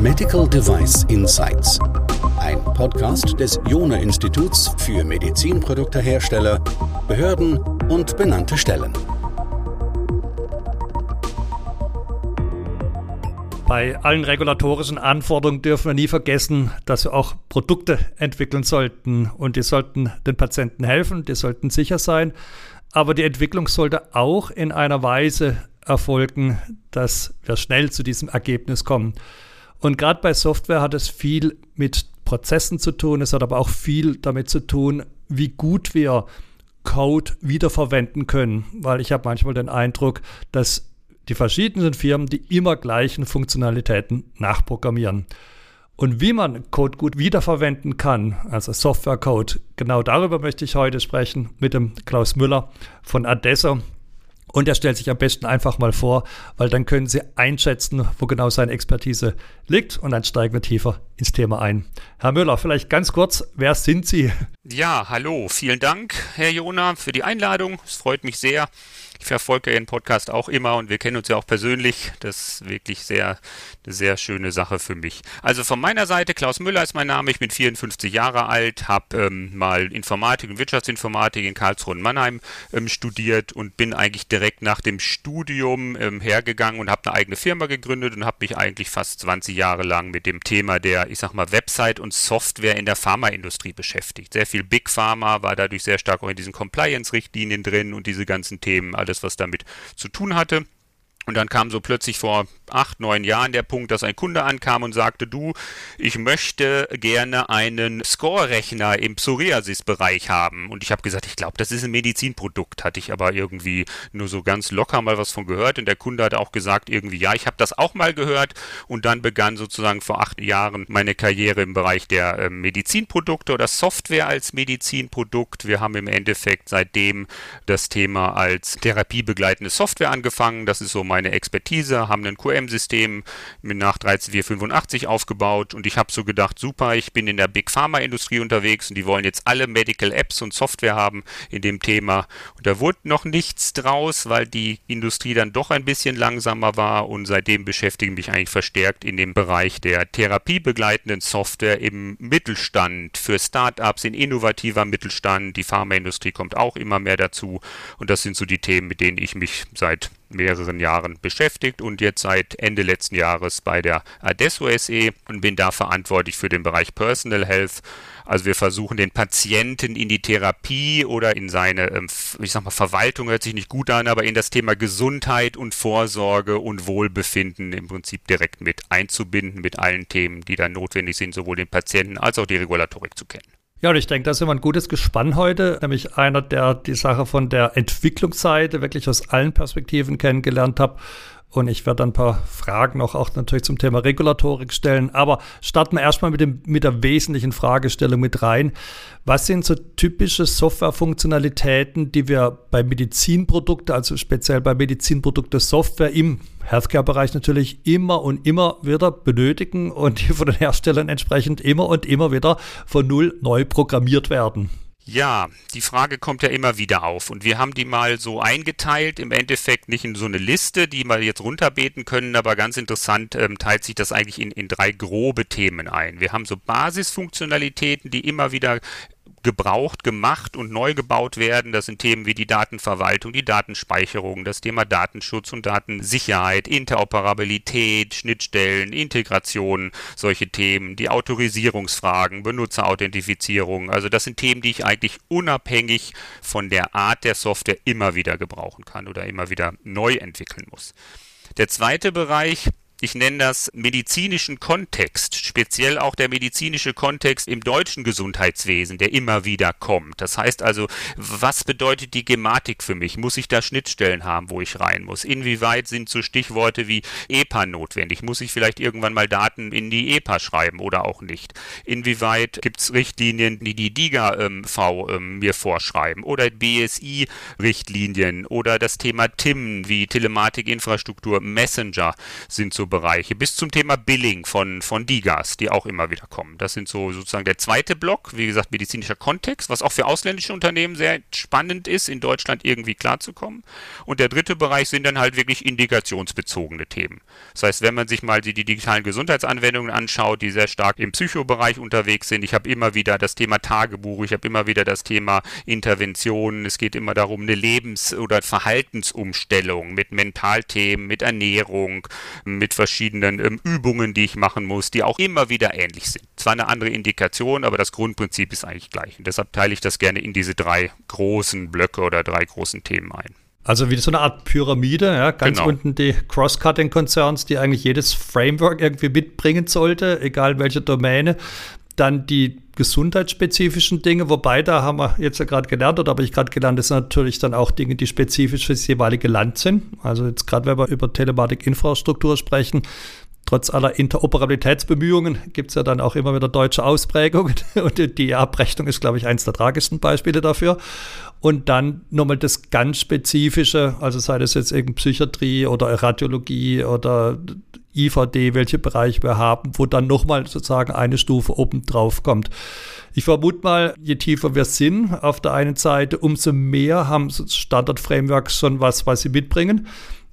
Medical Device Insights. Ein Podcast des Jona Instituts für Medizinproduktehersteller, Behörden und benannte Stellen. Bei allen regulatorischen Anforderungen dürfen wir nie vergessen, dass wir auch Produkte entwickeln sollten und die sollten den Patienten helfen, die sollten sicher sein, aber die Entwicklung sollte auch in einer Weise erfolgen, dass wir schnell zu diesem Ergebnis kommen. Und gerade bei Software hat es viel mit Prozessen zu tun, es hat aber auch viel damit zu tun, wie gut wir Code wiederverwenden können, weil ich habe manchmal den Eindruck, dass die verschiedenen Firmen die immer gleichen Funktionalitäten nachprogrammieren. Und wie man Code gut wiederverwenden kann, also Software-Code, genau darüber möchte ich heute sprechen mit dem Klaus Müller von Adesso. Und er stellt sich am besten einfach mal vor, weil dann können Sie einschätzen, wo genau seine Expertise liegt und dann steigen wir tiefer ins Thema ein. Herr Müller, vielleicht ganz kurz, wer sind Sie? Ja, hallo, vielen Dank, Herr Jona, für die Einladung. Es freut mich sehr. Ich verfolge Ihren Podcast auch immer und wir kennen uns ja auch persönlich. Das ist wirklich sehr, eine sehr schöne Sache für mich. Also von meiner Seite, Klaus Müller ist mein Name. Ich bin 54 Jahre alt, habe ähm, mal Informatik und Wirtschaftsinformatik in Karlsruhe und Mannheim ähm, studiert und bin eigentlich direkt nach dem Studium ähm, hergegangen und habe eine eigene Firma gegründet und habe mich eigentlich fast 20 Jahre lang mit dem Thema der, ich sag mal, Website und Software in der Pharmaindustrie beschäftigt. Sehr viel Big Pharma war dadurch sehr stark auch in diesen Compliance-Richtlinien drin und diese ganzen Themen. Also alles, was damit zu tun hatte. Und dann kam so plötzlich vor acht, neun Jahren der Punkt, dass ein Kunde ankam und sagte, du, ich möchte gerne einen Score-Rechner im Psoriasis-Bereich haben. Und ich habe gesagt, ich glaube, das ist ein Medizinprodukt. Hatte ich aber irgendwie nur so ganz locker mal was von gehört. Und der Kunde hat auch gesagt, irgendwie, ja, ich habe das auch mal gehört. Und dann begann sozusagen vor acht Jahren meine Karriere im Bereich der äh, Medizinprodukte oder Software als Medizinprodukt. Wir haben im Endeffekt seitdem das Thema als therapiebegleitende Software angefangen. Das ist so mein meine Expertise, haben ein QM-System nach 13485 aufgebaut und ich habe so gedacht, super, ich bin in der Big Pharma-Industrie unterwegs und die wollen jetzt alle Medical Apps und Software haben in dem Thema. Und da wurde noch nichts draus, weil die Industrie dann doch ein bisschen langsamer war und seitdem beschäftige ich mich eigentlich verstärkt in dem Bereich der therapiebegleitenden Software im Mittelstand, für Startups, in innovativer Mittelstand. Die Pharmaindustrie kommt auch immer mehr dazu und das sind so die Themen, mit denen ich mich seit mehreren Jahren beschäftigt und jetzt seit Ende letzten Jahres bei der Adesso SE und bin da verantwortlich für den Bereich Personal Health. Also wir versuchen den Patienten in die Therapie oder in seine, ähm, ich sag mal, Verwaltung hört sich nicht gut an, aber in das Thema Gesundheit und Vorsorge und Wohlbefinden im Prinzip direkt mit einzubinden mit allen Themen, die dann notwendig sind, sowohl den Patienten als auch die Regulatorik zu kennen. Ja, und ich denke, da sind wir ein gutes Gespann heute, nämlich einer, der die Sache von der Entwicklungsseite wirklich aus allen Perspektiven kennengelernt hat und ich werde ein paar Fragen noch auch natürlich zum Thema Regulatorik stellen. Aber starten wir erstmal mit, dem, mit der wesentlichen Fragestellung mit rein. Was sind so typische Softwarefunktionalitäten, die wir bei Medizinprodukten, also speziell bei Medizinprodukte Software im Healthcare-Bereich natürlich immer und immer wieder benötigen und die von den Herstellern entsprechend immer und immer wieder von Null neu programmiert werden? Ja, die Frage kommt ja immer wieder auf und wir haben die mal so eingeteilt, im Endeffekt nicht in so eine Liste, die wir jetzt runterbeten können, aber ganz interessant ähm, teilt sich das eigentlich in, in drei grobe Themen ein. Wir haben so Basisfunktionalitäten, die immer wieder gebraucht, gemacht und neu gebaut werden. Das sind Themen wie die Datenverwaltung, die Datenspeicherung, das Thema Datenschutz und Datensicherheit, Interoperabilität, Schnittstellen, Integration, solche Themen, die Autorisierungsfragen, Benutzerauthentifizierung. Also das sind Themen, die ich eigentlich unabhängig von der Art der Software immer wieder gebrauchen kann oder immer wieder neu entwickeln muss. Der zweite Bereich ich nenne das medizinischen Kontext, speziell auch der medizinische Kontext im deutschen Gesundheitswesen, der immer wieder kommt. Das heißt also, was bedeutet die Gematik für mich? Muss ich da Schnittstellen haben, wo ich rein muss? Inwieweit sind so Stichworte wie EPA notwendig? Muss ich vielleicht irgendwann mal Daten in die EPA schreiben oder auch nicht? Inwieweit gibt es Richtlinien, die die DIGA-V ähm, ähm, mir vorschreiben oder BSI-Richtlinien oder das Thema TIM wie Telematikinfrastruktur, Messenger sind so Psychobereiche bis zum Thema Billing von, von DIGAS, die auch immer wieder kommen. Das sind so sozusagen der zweite Block, wie gesagt, medizinischer Kontext, was auch für ausländische Unternehmen sehr spannend ist, in Deutschland irgendwie klarzukommen. Und der dritte Bereich sind dann halt wirklich indikationsbezogene Themen. Das heißt, wenn man sich mal die, die digitalen Gesundheitsanwendungen anschaut, die sehr stark im Psychobereich unterwegs sind, ich habe immer wieder das Thema Tagebuch, ich habe immer wieder das Thema Interventionen, es geht immer darum, eine Lebens- oder Verhaltensumstellung mit Mentalthemen, mit Ernährung, mit verschiedenen ähm, Übungen, die ich machen muss, die auch immer wieder ähnlich sind. Zwar eine andere Indikation, aber das Grundprinzip ist eigentlich gleich. Und deshalb teile ich das gerne in diese drei großen Blöcke oder drei großen Themen ein. Also wie so eine Art Pyramide, ja, ganz genau. unten die Cross-Cutting-Concerns, die eigentlich jedes Framework irgendwie mitbringen sollte, egal welche Domäne. Dann die gesundheitsspezifischen Dinge, wobei da haben wir jetzt ja gerade gelernt, oder habe ich gerade gelernt, das sind natürlich dann auch Dinge, die spezifisch für das jeweilige Land sind. Also jetzt gerade, wenn wir über Telematik-Infrastruktur sprechen, trotz aller Interoperabilitätsbemühungen gibt es ja dann auch immer wieder deutsche Ausprägungen und die Abrechnung ist, glaube ich, eines der tragischsten Beispiele dafür. Und dann nochmal das ganz Spezifische, also sei das jetzt eben Psychiatrie oder Radiologie oder IVD, welche Bereiche wir haben, wo dann nochmal sozusagen eine Stufe oben drauf kommt. Ich vermute mal, je tiefer wir sind, auf der einen Seite, umso mehr haben Standard-Frameworks schon was, was sie mitbringen.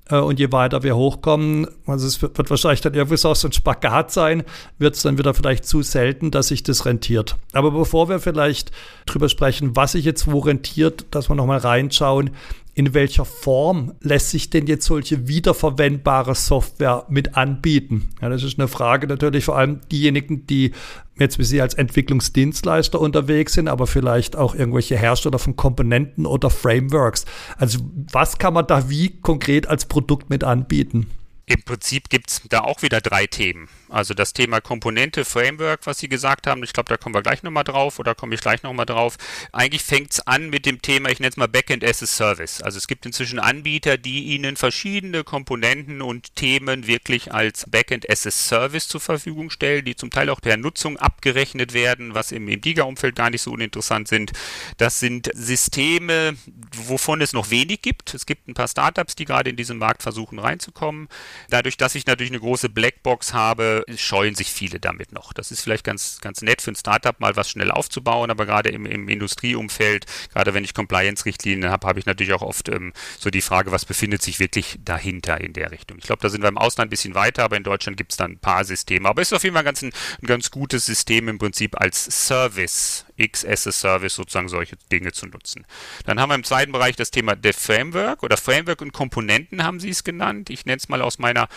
Äh, und je weiter wir hochkommen, also es wird, wahrscheinlich dann irgendwie so ein Spagat sein, wird es dann wieder vielleicht zu selten, dass sich das rentiert. Aber bevor wir vielleicht drüber sprechen, was sich jetzt wo rentiert, dass wir nochmal reinschauen, in welcher Form lässt sich denn jetzt solche wiederverwendbare Software mit anbieten? Ja, das ist eine Frage natürlich vor allem diejenigen, die jetzt wie Sie als Entwicklungsdienstleister unterwegs sind, aber vielleicht auch irgendwelche Hersteller von Komponenten oder Frameworks. Also was kann man da wie konkret als Produkt mit anbieten? Im Prinzip gibt es da auch wieder drei Themen. Also das Thema Komponente, Framework, was Sie gesagt haben, ich glaube, da kommen wir gleich nochmal drauf oder komme ich gleich nochmal drauf. Eigentlich fängt es an mit dem Thema, ich nenne es mal Backend as a Service. Also es gibt inzwischen Anbieter, die Ihnen verschiedene Komponenten und Themen wirklich als Backend as a Service zur Verfügung stellen, die zum Teil auch per Nutzung abgerechnet werden, was im, im Giga-Umfeld gar nicht so uninteressant sind. Das sind Systeme, wovon es noch wenig gibt. Es gibt ein paar Startups, die gerade in diesen Markt versuchen reinzukommen. Dadurch, dass ich natürlich eine große Blackbox habe, scheuen sich viele damit noch. Das ist vielleicht ganz, ganz nett für ein Startup mal was schnell aufzubauen, aber gerade im, im Industrieumfeld, gerade wenn ich Compliance-Richtlinien habe, habe ich natürlich auch oft ähm, so die Frage, was befindet sich wirklich dahinter in der Richtung. Ich glaube, da sind wir im Ausland ein bisschen weiter, aber in Deutschland gibt es dann ein paar Systeme. Aber es ist auf jeden Fall ganz, ein, ein ganz gutes System im Prinzip als Service X as a Service sozusagen solche Dinge zu nutzen. Dann haben wir im zweiten Bereich das Thema der Framework oder Framework und Komponenten haben sie es genannt. Ich nenne es mal aus meiner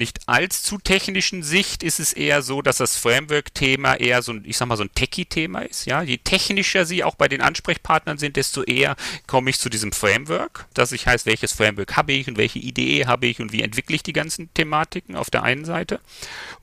nicht allzu technischen Sicht ist es eher so, dass das Framework-Thema eher so ein, ich sag mal, so ein Techie-Thema ist. Ja, je technischer sie auch bei den Ansprechpartnern sind, desto eher komme ich zu diesem Framework, dass ich heißt, welches Framework habe ich und welche Idee habe ich und wie entwickle ich die ganzen Thematiken auf der einen Seite.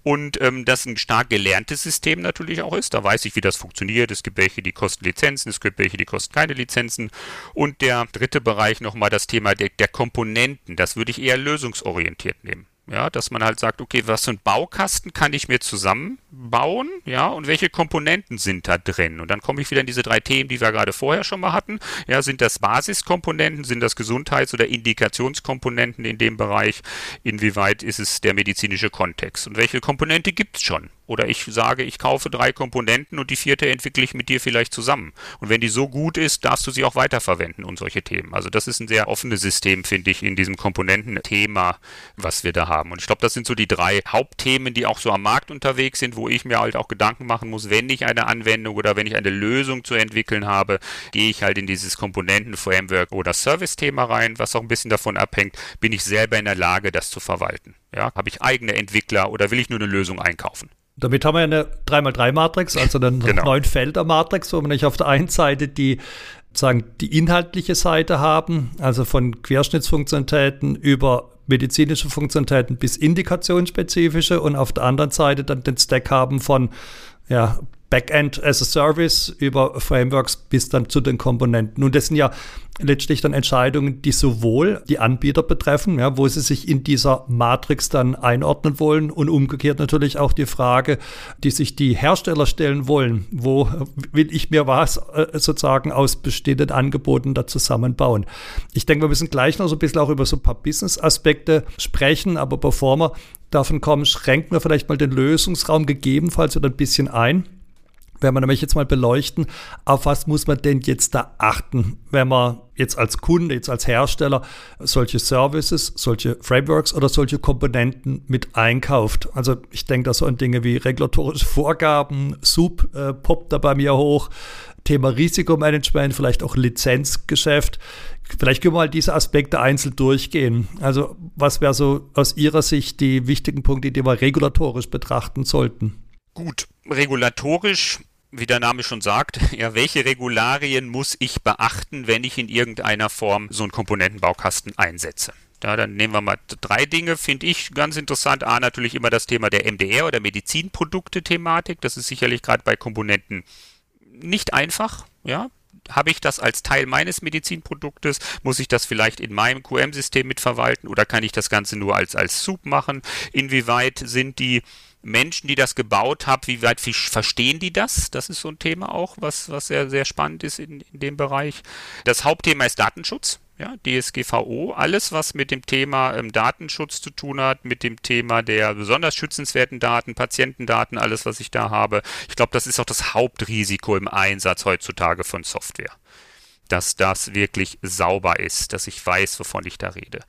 Und ähm, das ein stark gelerntes System natürlich auch ist. Da weiß ich, wie das funktioniert. Es gibt welche, die kosten Lizenzen, es gibt welche, die kosten keine Lizenzen. Und der dritte Bereich nochmal das Thema der, der Komponenten. Das würde ich eher lösungsorientiert nehmen. Ja, dass man halt sagt, okay, was für ein Baukasten kann ich mir zusammenbauen, ja, und welche Komponenten sind da drin? Und dann komme ich wieder in diese drei Themen, die wir gerade vorher schon mal hatten. Ja, sind das Basiskomponenten, sind das Gesundheits- oder Indikationskomponenten in dem Bereich? Inwieweit ist es der medizinische Kontext? Und welche Komponente gibt es schon? Oder ich sage, ich kaufe drei Komponenten und die vierte entwickle ich mit dir vielleicht zusammen. Und wenn die so gut ist, darfst du sie auch weiterverwenden und solche Themen. Also das ist ein sehr offenes System, finde ich, in diesem Komponententhema, was wir da haben. Und ich glaube, das sind so die drei Hauptthemen, die auch so am Markt unterwegs sind, wo ich mir halt auch Gedanken machen muss, wenn ich eine Anwendung oder wenn ich eine Lösung zu entwickeln habe, gehe ich halt in dieses Komponenten-Framework oder Service-Thema rein, was auch ein bisschen davon abhängt, bin ich selber in der Lage, das zu verwalten. Ja, habe ich eigene Entwickler oder will ich nur eine Lösung einkaufen? Damit haben wir eine 3x3-Matrix, also eine genau. neun Felder-Matrix, wo wir nicht auf der einen Seite die sagen die inhaltliche Seite haben, also von Querschnittsfunktionalitäten über medizinische Funktionalitäten bis indikationsspezifische und auf der anderen Seite dann den Stack haben von ja, Backend as a Service über Frameworks bis dann zu den Komponenten. Und das sind ja letztlich dann Entscheidungen, die sowohl die Anbieter betreffen, ja, wo sie sich in dieser Matrix dann einordnen wollen und umgekehrt natürlich auch die Frage, die sich die Hersteller stellen wollen, wo will ich mir was äh, sozusagen aus bestehenden Angeboten da zusammenbauen. Ich denke, wir müssen gleich noch so ein bisschen auch über so ein paar Business-Aspekte sprechen, aber bevor wir davon kommen, schränken wir vielleicht mal den Lösungsraum gegebenenfalls wieder ein bisschen ein wenn wir nämlich jetzt mal beleuchten, auf was muss man denn jetzt da achten, wenn man jetzt als Kunde, jetzt als Hersteller solche Services, solche Frameworks oder solche Komponenten mit einkauft. Also ich denke da so an Dinge wie regulatorische Vorgaben, Sub äh, poppt da bei mir hoch, Thema Risikomanagement, vielleicht auch Lizenzgeschäft. Vielleicht können wir mal diese Aspekte einzeln durchgehen. Also was wäre so aus Ihrer Sicht die wichtigen Punkte, die wir regulatorisch betrachten sollten? Gut, regulatorisch wie der Name schon sagt, ja, welche Regularien muss ich beachten, wenn ich in irgendeiner Form so einen Komponentenbaukasten einsetze? Ja, dann nehmen wir mal drei Dinge, finde ich ganz interessant. A, natürlich immer das Thema der MDR oder Medizinprodukte-Thematik. Das ist sicherlich gerade bei Komponenten nicht einfach. Ja, habe ich das als Teil meines Medizinproduktes? Muss ich das vielleicht in meinem QM-System mitverwalten oder kann ich das Ganze nur als, als Soup machen? Inwieweit sind die Menschen, die das gebaut haben, wie weit verstehen die das? Das ist so ein Thema auch, was, was sehr, sehr spannend ist in, in dem Bereich. Das Hauptthema ist Datenschutz. Ja, DSGVO, alles, was mit dem Thema ähm, Datenschutz zu tun hat, mit dem Thema der besonders schützenswerten Daten, Patientendaten, alles, was ich da habe. Ich glaube, das ist auch das Hauptrisiko im Einsatz heutzutage von Software dass das wirklich sauber ist, dass ich weiß, wovon ich da rede.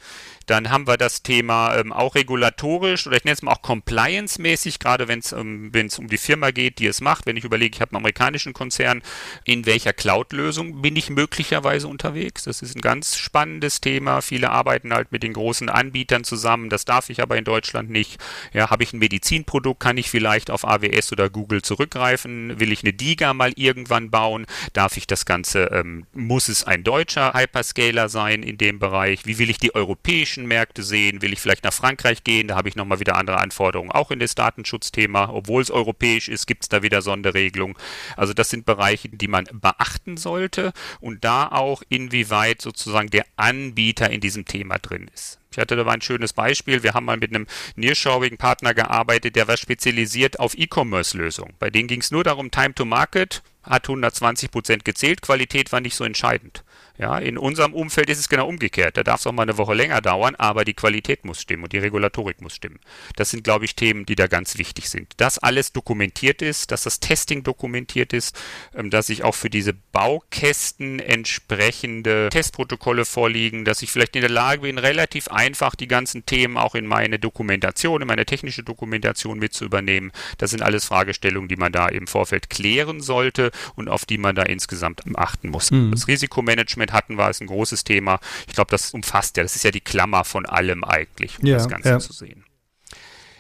Dann haben wir das Thema ähm, auch regulatorisch oder ich nenne es mal auch compliance-mäßig, gerade wenn es ähm, um die Firma geht, die es macht. Wenn ich überlege, ich habe einen amerikanischen Konzern, in welcher Cloud-Lösung bin ich möglicherweise unterwegs? Das ist ein ganz spannendes Thema. Viele arbeiten halt mit den großen Anbietern zusammen. Das darf ich aber in Deutschland nicht. Ja, habe ich ein Medizinprodukt, kann ich vielleicht auf AWS oder Google zurückgreifen? Will ich eine DIGA mal irgendwann bauen? Darf ich das Ganze, ähm, muss es ein deutscher Hyperscaler sein in dem Bereich? Wie will ich die europäischen europäischen Märkte sehen? Will ich vielleicht nach Frankreich gehen? Da habe ich nochmal wieder andere Anforderungen, auch in das Datenschutzthema. Obwohl es europäisch ist, gibt es da wieder Sonderregelungen. Also das sind Bereiche, die man beachten sollte und da auch inwieweit sozusagen der Anbieter in diesem Thema drin ist. Ich hatte da mal ein schönes Beispiel. Wir haben mal mit einem nearshorigen Partner gearbeitet, der war spezialisiert auf E-Commerce-Lösungen. Bei denen ging es nur darum, Time to Market hat 120 Prozent gezählt, Qualität war nicht so entscheidend. Ja, in unserem Umfeld ist es genau umgekehrt. Da darf es auch mal eine Woche länger dauern, aber die Qualität muss stimmen und die Regulatorik muss stimmen. Das sind, glaube ich, Themen, die da ganz wichtig sind. Dass alles dokumentiert ist, dass das Testing dokumentiert ist, ähm, dass ich auch für diese Baukästen entsprechende Testprotokolle vorliegen, dass ich vielleicht in der Lage bin, relativ einfach die ganzen Themen auch in meine Dokumentation, in meine technische Dokumentation mit zu übernehmen. Das sind alles Fragestellungen, die man da im Vorfeld klären sollte und auf die man da insgesamt achten muss. Mhm. Das Risikomanagement Management hatten wir, ist ein großes Thema. Ich glaube, das umfasst ja, das ist ja die Klammer von allem eigentlich, um ja, das Ganze ja. zu sehen.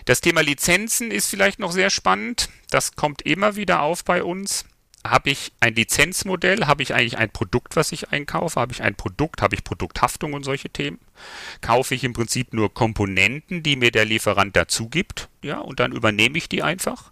Das Thema Lizenzen ist vielleicht noch sehr spannend. Das kommt immer wieder auf bei uns. Habe ich ein Lizenzmodell? Habe ich eigentlich ein Produkt, was ich einkaufe? Habe ich ein Produkt? Habe ich Produkthaftung und solche Themen? Kaufe ich im Prinzip nur Komponenten, die mir der Lieferant dazu gibt? Ja, und dann übernehme ich die einfach.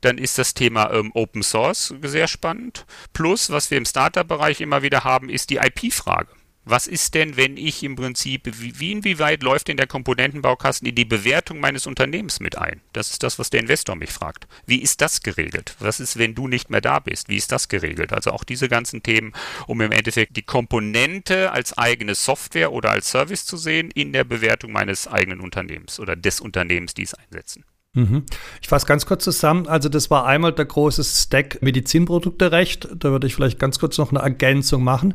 Dann ist das Thema ähm, Open Source sehr spannend. Plus, was wir im Startup-Bereich immer wieder haben, ist die IP-Frage. Was ist denn, wenn ich im Prinzip, wie, wie inwieweit läuft denn der Komponentenbaukasten in die Bewertung meines Unternehmens mit ein? Das ist das, was der Investor mich fragt. Wie ist das geregelt? Was ist, wenn du nicht mehr da bist? Wie ist das geregelt? Also auch diese ganzen Themen, um im Endeffekt die Komponente als eigene Software oder als Service zu sehen in der Bewertung meines eigenen Unternehmens oder des Unternehmens, die es einsetzen. Mhm. Ich fasse ganz kurz zusammen. Also das war einmal der große Stack Medizinprodukterecht. Da würde ich vielleicht ganz kurz noch eine Ergänzung machen.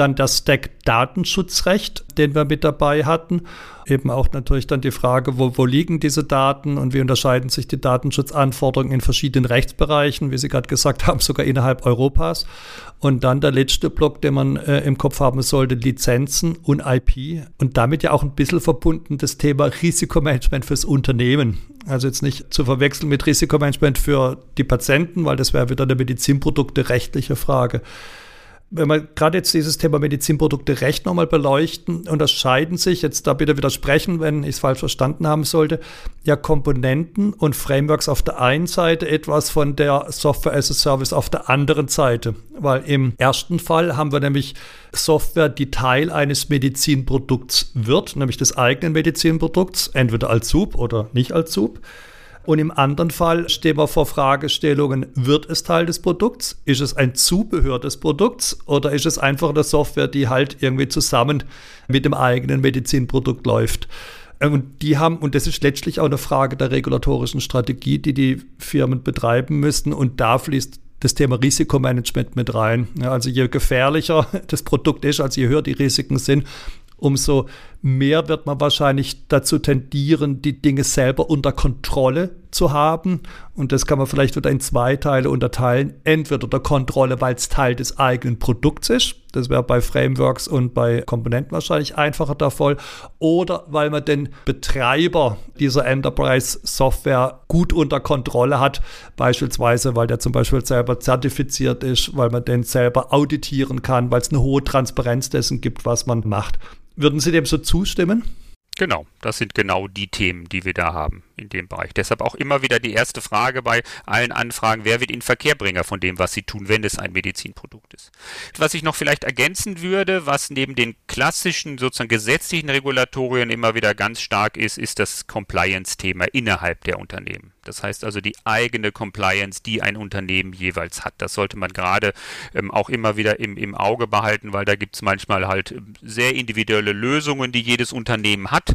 Dann der Stack Datenschutzrecht, den wir mit dabei hatten. Eben auch natürlich dann die Frage, wo, wo liegen diese Daten und wie unterscheiden sich die Datenschutzanforderungen in verschiedenen Rechtsbereichen, wie Sie gerade gesagt haben, sogar innerhalb Europas. Und dann der letzte Block, den man äh, im Kopf haben sollte, Lizenzen und IP. Und damit ja auch ein bisschen verbunden das Thema Risikomanagement fürs Unternehmen. Also jetzt nicht zu verwechseln mit Risikomanagement für die Patienten, weil das wäre wieder eine Medizinprodukte rechtliche Frage. Wenn wir gerade jetzt dieses Thema Medizinprodukte recht nochmal beleuchten, unterscheiden sich, jetzt da bitte widersprechen, wenn ich es falsch verstanden haben sollte, ja Komponenten und Frameworks auf der einen Seite etwas von der Software as a Service auf der anderen Seite. Weil im ersten Fall haben wir nämlich Software, die Teil eines Medizinprodukts wird, nämlich des eigenen Medizinprodukts, entweder als Sub oder nicht als Sub. Und im anderen Fall stehen wir vor Fragestellungen, wird es Teil des Produkts? Ist es ein Zubehör des Produkts? Oder ist es einfach eine Software, die halt irgendwie zusammen mit dem eigenen Medizinprodukt läuft? Und die haben, und das ist letztlich auch eine Frage der regulatorischen Strategie, die die Firmen betreiben müssen. Und da fließt das Thema Risikomanagement mit rein. Also je gefährlicher das Produkt ist, also je höher die Risiken sind, umso mehr wird man wahrscheinlich dazu tendieren, die Dinge selber unter Kontrolle zu haben. Und das kann man vielleicht wieder in zwei Teile unterteilen. Entweder der Kontrolle, weil es Teil des eigenen Produkts ist. Das wäre bei Frameworks und bei Komponenten wahrscheinlich einfacher der Fall. Oder weil man den Betreiber dieser Enterprise-Software gut unter Kontrolle hat. Beispielsweise, weil der zum Beispiel selber zertifiziert ist, weil man den selber auditieren kann, weil es eine hohe Transparenz dessen gibt, was man macht. Würden Sie dem so zustimmen? Genau, das sind genau die Themen, die wir da haben in dem Bereich. Deshalb auch immer wieder die erste Frage bei allen Anfragen, wer wird in Verkehrbringer von dem, was sie tun, wenn es ein Medizinprodukt ist. Was ich noch vielleicht ergänzen würde, was neben den klassischen sozusagen gesetzlichen Regulatorien immer wieder ganz stark ist, ist das Compliance-Thema innerhalb der Unternehmen. Das heißt also die eigene Compliance, die ein Unternehmen jeweils hat. Das sollte man gerade ähm, auch immer wieder im, im Auge behalten, weil da gibt es manchmal halt ähm, sehr individuelle Lösungen, die jedes Unternehmen hat.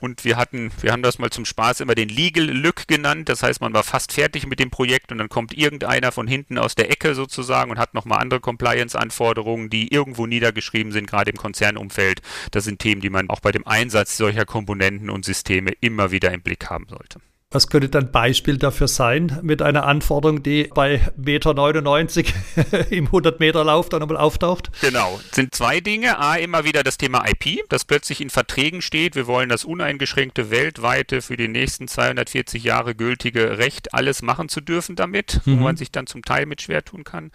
Und wir hatten, wir haben das mal zum Spaß immer den Legal Lück genannt. Das heißt, man war fast fertig mit dem Projekt und dann kommt irgendeiner von hinten aus der Ecke sozusagen und hat nochmal andere Compliance-Anforderungen, die irgendwo niedergeschrieben sind, gerade im Konzernumfeld. Das sind Themen, die man auch bei dem Einsatz solcher Komponenten und Systeme immer wieder im Blick haben sollte. Was könnte dann Beispiel dafür sein mit einer Anforderung, die bei Meter 99 im 100 Meter Lauf dann nochmal auftaucht? Genau, es sind zwei Dinge. A, immer wieder das Thema IP, das plötzlich in Verträgen steht. Wir wollen das uneingeschränkte weltweite für die nächsten 240 Jahre gültige Recht, alles machen zu dürfen damit, mhm. wo man sich dann zum Teil mit schwer tun kann.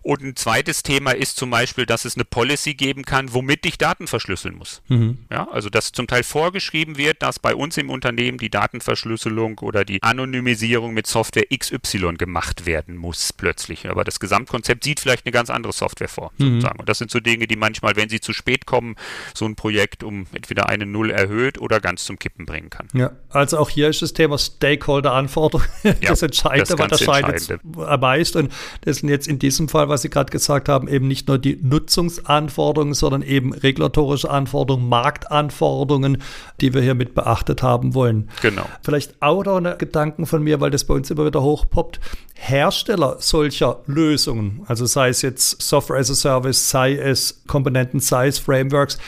Und ein zweites Thema ist zum Beispiel, dass es eine Policy geben kann, womit ich Daten verschlüsseln muss. Mhm. Ja, also dass zum Teil vorgeschrieben wird, dass bei uns im Unternehmen die Datenverschlüsselung oder die Anonymisierung mit Software XY gemacht werden muss plötzlich. Aber das Gesamtkonzept sieht vielleicht eine ganz andere Software vor. Mhm. Und das sind so Dinge, die manchmal, wenn sie zu spät kommen, so ein Projekt um entweder eine Null erhöht oder ganz zum Kippen bringen kann. Ja, also auch hier ist das Thema Stakeholder-Anforderung das ja, Entscheidende, das, das scheidet meist. Und das sind jetzt in diesem Fall, was Sie gerade gesagt haben, eben nicht nur die Nutzungsanforderungen, sondern eben regulatorische Anforderungen, Marktanforderungen, die wir hier mit beachtet haben wollen. Genau. Vielleicht auch noch eine Gedanken von mir, weil das bei uns immer wieder hochpoppt. Hersteller solcher Lösungen, also sei es jetzt Software as a Service, sei es Komponenten, sei es Frameworks,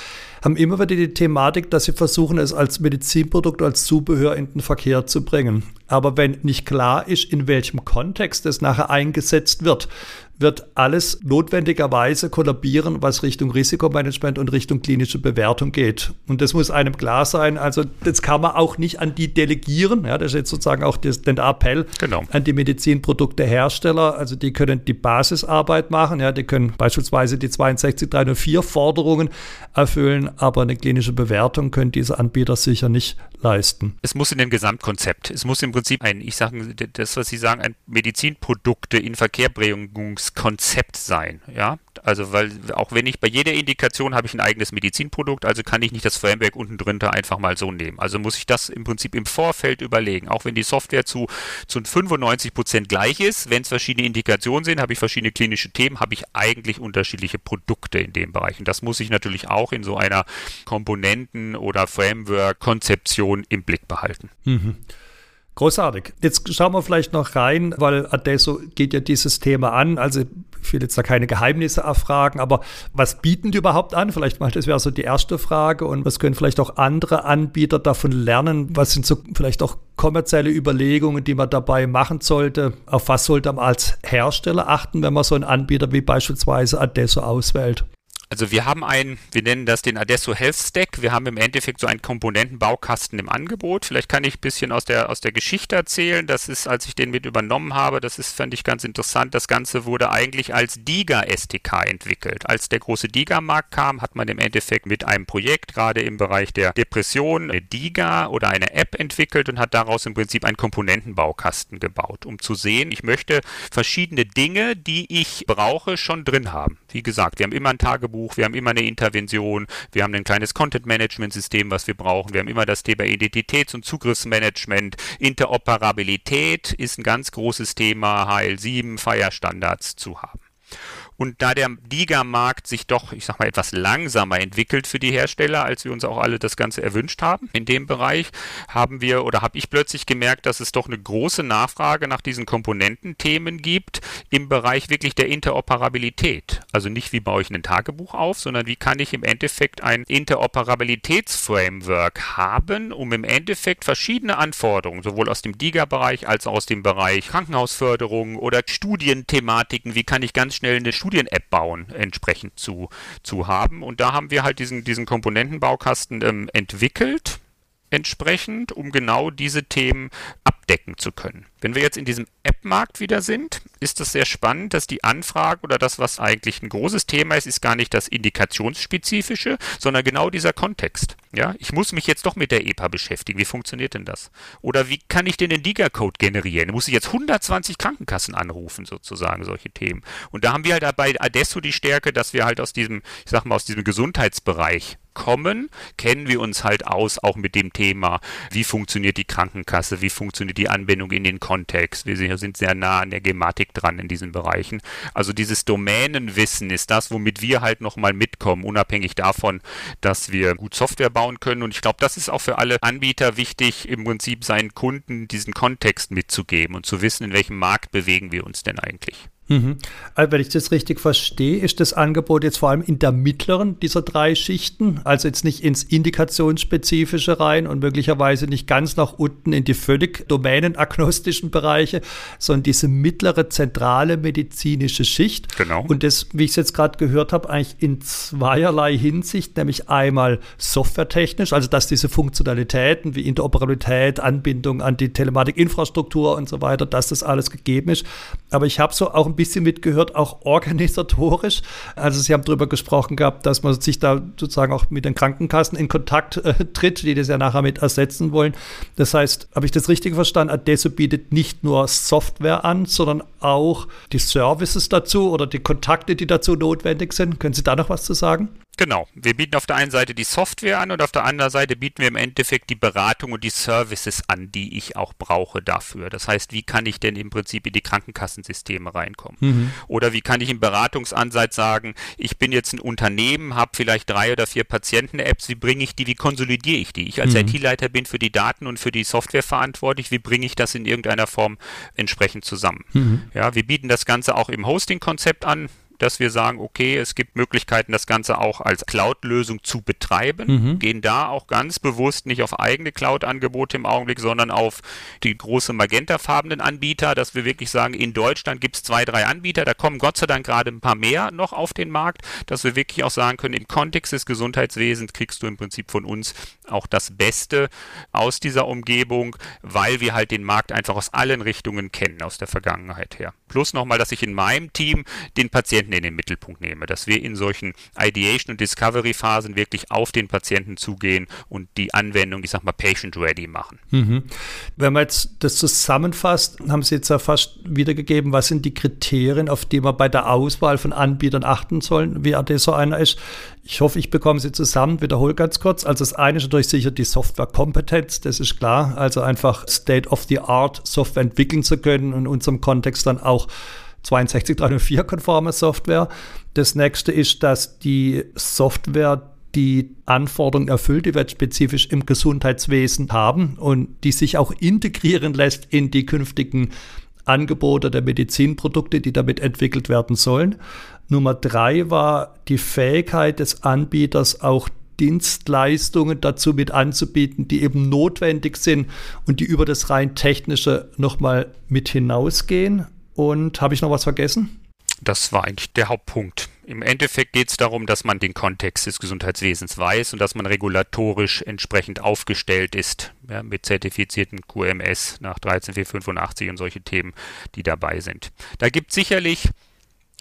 haben immer wieder die Thematik, dass sie versuchen, es als Medizinprodukt, als Zubehör in den Verkehr zu bringen. Aber wenn nicht klar ist, in welchem Kontext es nachher eingesetzt wird, wird alles notwendigerweise kollabieren, was Richtung Risikomanagement und Richtung klinische Bewertung geht. Und das muss einem klar sein. Also das kann man auch nicht an die delegieren. Ja, das ist jetzt sozusagen auch das, der Appell genau. an die Medizinproduktehersteller. Also die können die Basisarbeit machen. Ja, die können beispielsweise die 62304 Forderungen erfüllen, aber eine klinische Bewertung können diese Anbieter sicher nicht leisten. Es muss in dem Gesamtkonzept, es muss im Prinzip ein, ich sage das, was Sie sagen, ein Medizinprodukte in Verkehrbringungskonzept sein. Ja, also, weil auch wenn ich bei jeder Indikation habe ich ein eigenes Medizinprodukt, also kann ich nicht das Framework unten drunter einfach mal so nehmen. Also muss ich das im Prinzip im Vorfeld überlegen. Auch wenn die Software zu, zu 95 Prozent gleich ist, wenn es verschiedene Indikationen sind, habe ich verschiedene klinische Themen, habe ich eigentlich unterschiedliche Produkte in dem Bereich. Und das muss ich natürlich auch in so einer Komponenten- oder Framework-Konzeption im Blick behalten. Mhm. Großartig. Jetzt schauen wir vielleicht noch rein, weil Adesso geht ja dieses Thema an. Also ich will jetzt da keine Geheimnisse erfragen, aber was bieten die überhaupt an? Vielleicht mal, das wäre so die erste Frage. Und was können vielleicht auch andere Anbieter davon lernen? Was sind so vielleicht auch kommerzielle Überlegungen, die man dabei machen sollte? Auf was sollte man als Hersteller achten, wenn man so einen Anbieter wie beispielsweise Adesso auswählt? Also wir haben ein, wir nennen das den Adesso Health Stack. Wir haben im Endeffekt so einen Komponentenbaukasten im Angebot. Vielleicht kann ich ein bisschen aus der, aus der Geschichte erzählen. Das ist, als ich den mit übernommen habe, das ist, fand ich ganz interessant. Das Ganze wurde eigentlich als Diga STK entwickelt. Als der große Diga-Markt kam, hat man im Endeffekt mit einem Projekt, gerade im Bereich der Depression, eine Diga oder eine App entwickelt und hat daraus im Prinzip einen Komponentenbaukasten gebaut, um zu sehen, ich möchte verschiedene Dinge, die ich brauche, schon drin haben. Wie gesagt, wir haben immer ein Tagebuch, wir haben immer eine Intervention, wir haben ein kleines Content-Management-System, was wir brauchen, wir haben immer das Thema Identitäts- und Zugriffsmanagement, Interoperabilität ist ein ganz großes Thema, HL7, Feierstandards zu haben. Und da der Liga-Markt sich doch, ich sag mal, etwas langsamer entwickelt für die Hersteller, als wir uns auch alle das Ganze erwünscht haben, in dem Bereich haben wir oder habe ich plötzlich gemerkt, dass es doch eine große Nachfrage nach diesen Komponententhemen gibt im Bereich wirklich der Interoperabilität. Also nicht wie baue ich ein Tagebuch auf, sondern wie kann ich im Endeffekt ein Interoperabilitätsframework haben, um im Endeffekt verschiedene Anforderungen, sowohl aus dem DIGA-Bereich als auch aus dem Bereich Krankenhausförderung oder Studienthematiken, wie kann ich ganz schnell eine Studie Studien-App bauen entsprechend zu, zu haben. Und da haben wir halt diesen, diesen Komponentenbaukasten ähm, entwickelt entsprechend, um genau diese Themen abdecken zu können. Wenn wir jetzt in diesem App-Markt wieder sind, ist es sehr spannend, dass die Anfrage oder das, was eigentlich ein großes Thema ist, ist gar nicht das Indikationsspezifische, sondern genau dieser Kontext. Ja, ich muss mich jetzt doch mit der EPA beschäftigen. Wie funktioniert denn das? Oder wie kann ich denn den Liga-Code generieren? Muss ich jetzt 120 Krankenkassen anrufen, sozusagen, solche Themen? Und da haben wir halt bei Adesso die Stärke, dass wir halt aus diesem, ich sag mal, aus diesem Gesundheitsbereich kommen, kennen wir uns halt aus, auch mit dem Thema, wie funktioniert die Krankenkasse, wie funktioniert die Anbindung in den Kontext. Wir sind sehr nah an der Gematik dran in diesen Bereichen. Also dieses Domänenwissen ist das, womit wir halt nochmal mitkommen, unabhängig davon, dass wir gut Software bauen können. Und ich glaube, das ist auch für alle Anbieter wichtig, im Prinzip seinen Kunden diesen Kontext mitzugeben und zu wissen, in welchem Markt bewegen wir uns denn eigentlich. Mhm. Also wenn ich das richtig verstehe, ist das Angebot jetzt vor allem in der mittleren dieser drei Schichten, also jetzt nicht ins Indikationsspezifische rein und möglicherweise nicht ganz nach unten in die völlig domänenagnostischen Bereiche, sondern diese mittlere zentrale medizinische Schicht. Genau. Und das, wie ich es jetzt gerade gehört habe, eigentlich in zweierlei Hinsicht, nämlich einmal softwaretechnisch, also dass diese Funktionalitäten wie Interoperabilität, Anbindung an die Telematikinfrastruktur und so weiter, dass das alles gegeben ist. Aber ich habe so auch ein bisschen mitgehört, auch organisatorisch. Also Sie haben darüber gesprochen gehabt, dass man sich da sozusagen auch mit den Krankenkassen in Kontakt äh, tritt, die das ja nachher mit ersetzen wollen. Das heißt, habe ich das richtig verstanden? Adesso bietet nicht nur Software an, sondern auch die Services dazu oder die Kontakte, die dazu notwendig sind. Können Sie da noch was zu sagen? Genau. Wir bieten auf der einen Seite die Software an und auf der anderen Seite bieten wir im Endeffekt die Beratung und die Services an, die ich auch brauche dafür. Das heißt, wie kann ich denn im Prinzip in die Krankenkassensysteme reinkommen? Mhm. Oder wie kann ich im Beratungsansatz sagen, ich bin jetzt ein Unternehmen, habe vielleicht drei oder vier Patienten-Apps, wie bringe ich die, wie konsolidiere ich die? Ich als mhm. IT-Leiter bin für die Daten und für die Software verantwortlich, wie bringe ich das in irgendeiner Form entsprechend zusammen? Mhm. Ja, wir bieten das Ganze auch im Hosting-Konzept an dass wir sagen, okay, es gibt Möglichkeiten, das Ganze auch als Cloud-Lösung zu betreiben, mhm. gehen da auch ganz bewusst nicht auf eigene Cloud-Angebote im Augenblick, sondern auf die große magentafarbenen Anbieter, dass wir wirklich sagen, in Deutschland gibt es zwei, drei Anbieter, da kommen Gott sei Dank gerade ein paar mehr noch auf den Markt, dass wir wirklich auch sagen können, im Kontext des Gesundheitswesens kriegst du im Prinzip von uns auch das Beste aus dieser Umgebung, weil wir halt den Markt einfach aus allen Richtungen kennen, aus der Vergangenheit her. Plus nochmal, dass ich in meinem Team den Patienten in den Mittelpunkt nehme, dass wir in solchen Ideation- und Discovery-Phasen wirklich auf den Patienten zugehen und die Anwendung, ich sag mal, patient-ready machen. Mhm. Wenn man jetzt das zusammenfasst, haben Sie jetzt ja fast wiedergegeben, was sind die Kriterien, auf die man bei der Auswahl von Anbietern achten soll, wie das so einer ist. Ich hoffe, ich bekomme sie zusammen, wiederhole ganz kurz. Also das eine ist natürlich sicher die Softwarekompetenz, das ist klar. Also einfach State-of-the-Art Software entwickeln zu können und in unserem Kontext dann auch 62304-konforme Software. Das nächste ist, dass die Software die Anforderungen erfüllt, die wir spezifisch im Gesundheitswesen haben und die sich auch integrieren lässt in die künftigen Angebote der Medizinprodukte, die damit entwickelt werden sollen. Nummer drei war die Fähigkeit des Anbieters, auch Dienstleistungen dazu mit anzubieten, die eben notwendig sind und die über das rein technische nochmal mit hinausgehen. Und habe ich noch was vergessen? Das war eigentlich der Hauptpunkt. Im Endeffekt geht es darum, dass man den Kontext des Gesundheitswesens weiß und dass man regulatorisch entsprechend aufgestellt ist ja, mit zertifizierten QMS nach 13485 und solche Themen, die dabei sind. Da gibt es sicherlich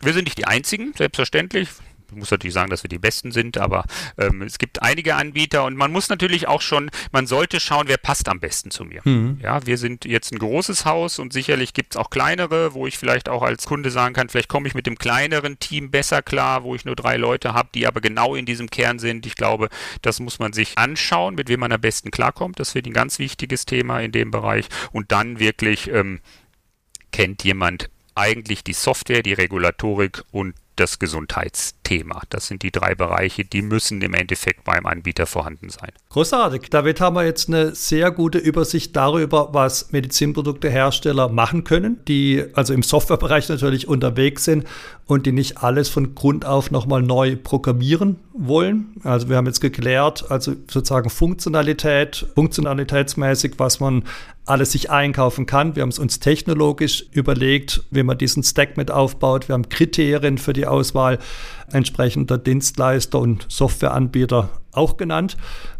wir sind nicht die einzigen, selbstverständlich. Ich muss natürlich sagen, dass wir die Besten sind, aber ähm, es gibt einige Anbieter und man muss natürlich auch schon, man sollte schauen, wer passt am besten zu mir. Mhm. Ja, wir sind jetzt ein großes Haus und sicherlich gibt es auch kleinere, wo ich vielleicht auch als Kunde sagen kann, vielleicht komme ich mit dem kleineren Team besser klar, wo ich nur drei Leute habe, die aber genau in diesem Kern sind. Ich glaube, das muss man sich anschauen, mit wem man am besten klarkommt. Das wird ein ganz wichtiges Thema in dem Bereich und dann wirklich ähm, kennt jemand eigentlich die Software, die Regulatorik und das Gesundheitsthema. Das sind die drei Bereiche, die müssen im Endeffekt beim Anbieter vorhanden sein. Großartig. Damit haben wir jetzt eine sehr gute Übersicht darüber, was Medizinproduktehersteller machen können, die also im Softwarebereich natürlich unterwegs sind und die nicht alles von Grund auf nochmal neu programmieren wollen. Also wir haben jetzt geklärt, also sozusagen Funktionalität, funktionalitätsmäßig, was man alles sich einkaufen kann. Wir haben es uns technologisch überlegt, wie man diesen Stack mit aufbaut. Wir haben Kriterien für die Auswahl entsprechender Dienstleister und Softwareanbieter auch genannt.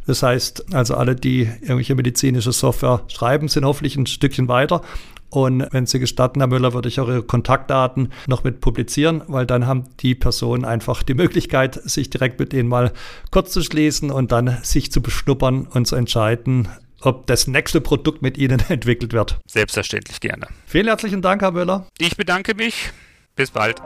Das heißt, also alle, die irgendwelche medizinische Software schreiben, sind hoffentlich ein Stückchen weiter. Und wenn Sie gestatten, Herr Müller, würde ich auch Ihre Kontaktdaten noch mit publizieren, weil dann haben die Personen einfach die Möglichkeit, sich direkt mit denen mal kurz zu schließen und dann sich zu beschnuppern und zu entscheiden, ob das nächste Produkt mit Ihnen entwickelt wird. Selbstverständlich gerne. Vielen herzlichen Dank, Herr Müller. Ich bedanke mich. Bis bald.